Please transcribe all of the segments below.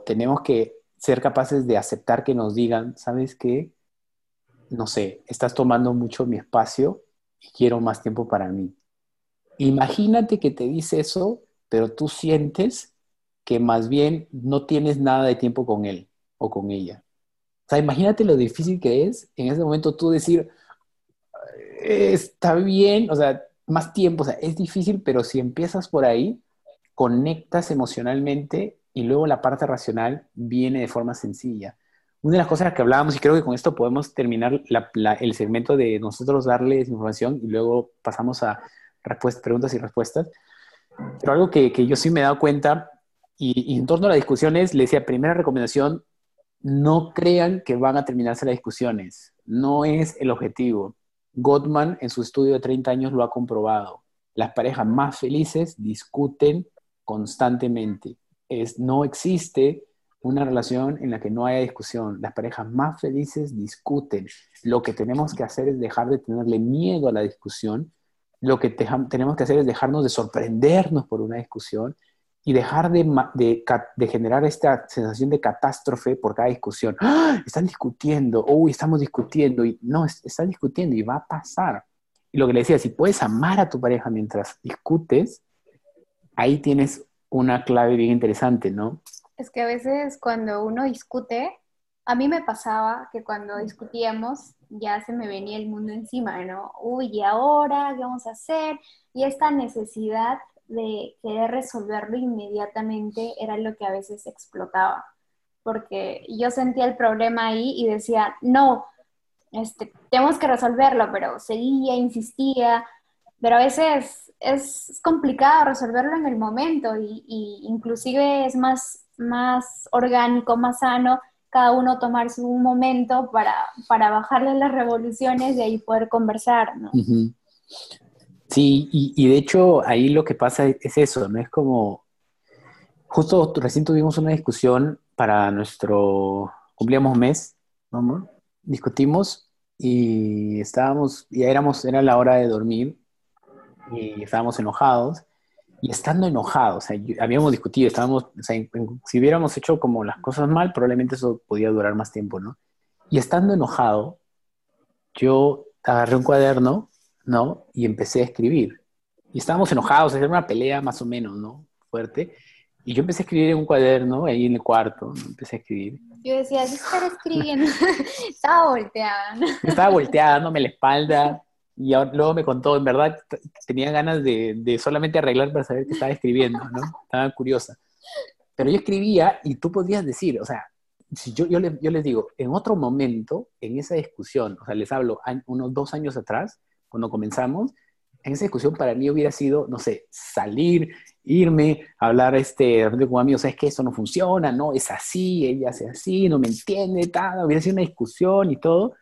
tenemos que ser capaces de aceptar que nos digan, ¿sabes qué? No sé, estás tomando mucho mi espacio y quiero más tiempo para mí. Imagínate que te dice eso, pero tú sientes que más bien no tienes nada de tiempo con él o con ella. Imagínate lo difícil que es en ese momento tú decir, está bien, o sea, más tiempo, o sea, es difícil, pero si empiezas por ahí, conectas emocionalmente y luego la parte racional viene de forma sencilla. Una de las cosas que hablábamos, y creo que con esto podemos terminar el segmento de nosotros darles información y luego pasamos a preguntas y respuestas, pero algo que, yo sí me he dado cuenta, y, en torno a las discusiones, le decía, primera recomendación, no crean que van a terminarse las discusiones, no es el objetivo. Gottman en su estudio de 30 años lo ha comprobado. Las parejas más felices discuten constantemente. No existe una relación en la que no haya discusión. Las parejas más felices discuten. Lo que tenemos que hacer es dejar de tenerle miedo a la discusión. Lo que tenemos que hacer es dejarnos de sorprendernos por una discusión y dejar de, de, generar esta sensación de catástrofe por cada discusión. ¡Ah! Están discutiendo, uy, estamos discutiendo, y no, están discutiendo y va a pasar. Y lo que le decía, si puedes amar a tu pareja mientras discutes, ahí tienes una clave bien interesante, ¿no? Es que a veces cuando uno discute, a mí me pasaba que cuando discutíamos ya se me venía el mundo encima, ¿no? Uy, ¿y ahora qué vamos a hacer? Y esta necesidad de querer resolverlo inmediatamente era lo que a veces explotaba, porque yo sentía el problema ahí y decía, no, este, tenemos que resolverlo, pero seguía, insistía, pero a veces es complicado resolverlo en el momento y, inclusive es más, más orgánico, más sano cada uno tomarse un momento para, para bajarle las revoluciones y ahí poder conversar, ¿no? Sí, y, de hecho ahí lo que pasa es eso, ¿no? Es como, justo recién tuvimos una discusión para nuestro, cumplíamos mes, ¿no, Discutimos y estábamos, ya éramos, era la hora de dormir y estábamos enojados. Y estando enojados, o sea, habíamos discutido, estábamos, o sea, si hubiéramos hecho como las cosas mal, probablemente eso podía durar más tiempo, ¿no? Y estando enojado, yo agarré un cuaderno ¿no? Y empecé a escribir. Y estábamos enojados, era una pelea más o menos, ¿no? Fuerte. Y yo empecé a escribir en un cuaderno, ahí en el cuarto, empecé a escribir. Yo decía, ¿qué estar escribiendo? estaba volteada. Estaba volteada, dándome la espalda. Y luego me contó, en verdad, tenía ganas de, de, solamente arreglar para saber qué estaba escribiendo, ¿no? Estaba curiosa. Pero yo escribía y tú podías decir, o sea, si yo, yo, yo les digo, en otro momento, en esa discusión, o sea, les hablo unos dos años atrás, cuando comenzamos, en esa discusión para mí hubiera sido, no sé, salir, irme, hablar este, con amigos, es que esto no funciona, no, es así, ella hace así, no me entiende, tal, hubiera sido una discusión y todo.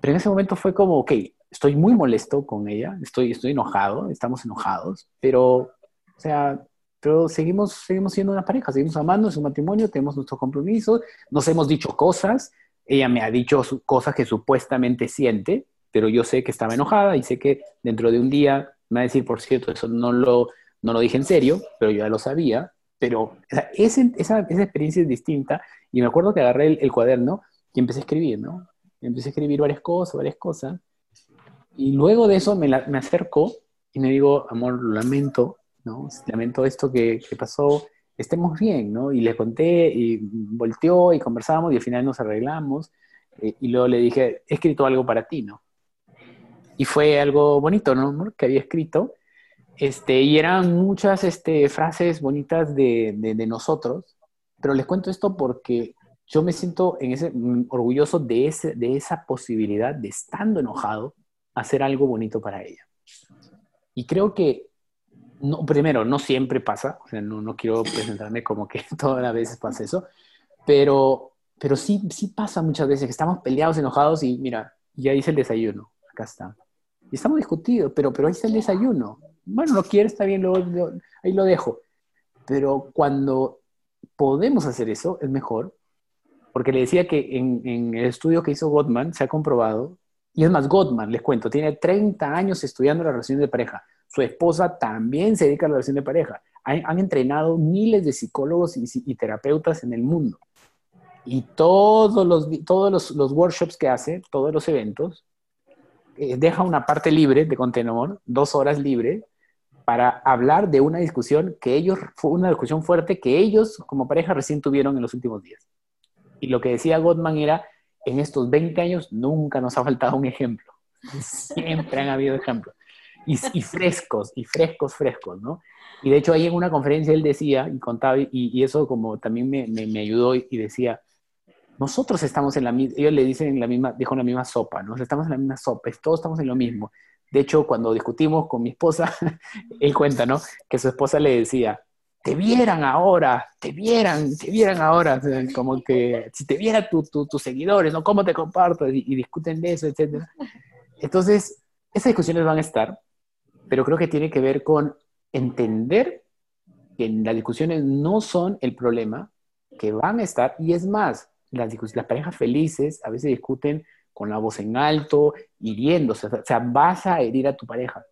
Pero en ese momento fue como, ok, estoy muy molesto con ella, estoy, estoy enojado, estamos enojados, pero, o sea, pero seguimos, seguimos siendo una pareja, seguimos amando, es un matrimonio, tenemos nuestros compromisos, nos hemos dicho cosas, ella me ha dicho cosas que supuestamente siente, pero yo sé que estaba enojada y sé que dentro de un día me va a decir, por cierto, eso no lo, no lo dije en serio, pero yo ya lo sabía, pero esa, esa, experiencia es distinta y me acuerdo que agarré el, cuaderno y empecé a escribir, ¿no? empecé a escribir varias cosas, varias cosas, y luego de eso me, me acerco y me digo, amor, lo lamento, ¿no? Lamento esto que, que pasó, estemos bien, ¿no? Y le conté y volteó y conversamos y al final nos arreglamos. Eh, y luego le dije, he escrito algo para ti, ¿no? y fue algo bonito, ¿no? Que había escrito. Este, y eran muchas este, frases bonitas de, de, nosotros, pero les cuento esto porque yo me siento en ese, orgulloso de, ese, de esa posibilidad de estando enojado, hacer algo bonito para ella. Y creo que, no, primero, no siempre pasa, o sea, no, no quiero presentarme como que todas las veces pasa eso, pero, pero sí, sí pasa muchas veces que estamos peleados, enojados y mira, ya hice el desayuno, acá está. Y estamos discutidos, pero, pero ahí está el desayuno. Bueno, no quiere, está bien, ahí lo dejo. Pero cuando podemos hacer eso, es mejor. Porque le decía que en, el estudio que hizo Gottman se ha comprobado, y es más, Gottman, les cuento, tiene 30 años estudiando la relación de pareja. Su esposa también se dedica a la relación de pareja. han, entrenado miles de psicólogos y, terapeutas en el mundo. Y todos los, todos los, workshops que hace, todos los eventos, eh, deja una parte libre de contenedor, dos horas libre, para hablar de una discusión que ellos, fue una discusión fuerte que ellos como pareja recién tuvieron en los últimos días. Y lo que decía Gottman era, en estos 20 años nunca nos ha faltado un ejemplo. Siempre han habido ejemplos. Y, frescos, y frescos, frescos, ¿no? Y de hecho ahí en una conferencia él decía, y contaba, y, eso como también me, me, ayudó y decía, nosotros estamos en la misma, ellos le dicen en la misma, dijo la misma sopa, ¿no? Estamos en la misma sopa, todos estamos en lo mismo. De hecho, cuando discutimos con mi esposa, él cuenta, ¿no? Que su esposa le decía, te vieran ahora, te vieran, te vieran ahora, como que si te vieran tus seguidores, ¿no? ¿Cómo te comparto? Y, discuten de eso, etc. Entonces, esas discusiones van a estar, pero creo que tiene que ver con entender que las discusiones no son el problema, que van a estar, y es más, las, las parejas felices a veces discuten con la voz en alto, hiriéndose, o sea, vas a herir a tu pareja,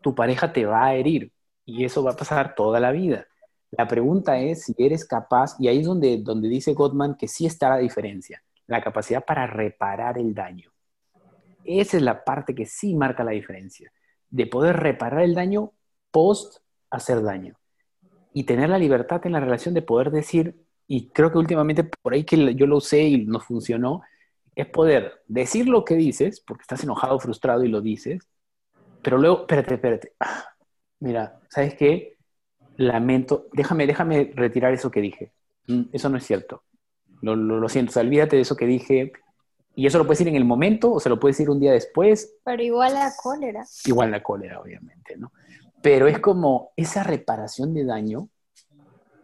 tu pareja te va a herir, y eso va a pasar toda la vida. La pregunta es si eres capaz, y ahí es donde, donde dice Gottman que sí está la diferencia, la capacidad para reparar el daño. Esa es la parte que sí marca la diferencia, de poder reparar el daño post hacer daño. Y tener la libertad en la relación de poder decir, y creo que últimamente por ahí que yo lo usé y nos funcionó, es poder decir lo que dices, porque estás enojado, frustrado y lo dices, pero luego, espérate, espérate, ah, mira, ¿sabes qué? Lamento, déjame, déjame retirar eso que dije. Mm, eso no es cierto. Lo, lo, siento, o sea, olvídate de eso que dije. Y eso lo puedes decir en el momento o se lo puedes decir un día después. Pero igual la cólera. Igual la cólera, obviamente, ¿no? Pero es como esa reparación de daño,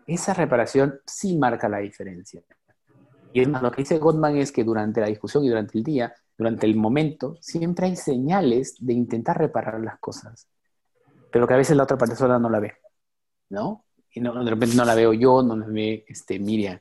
esa reparación sí marca la diferencia. Y es más, lo que dice Gottman es que durante la discusión y durante el día, durante el momento, siempre hay señales de intentar reparar las cosas, pero que a veces la otra persona no la ve. ¿No? Y no, de repente no la veo yo, no la ve este, Miriam.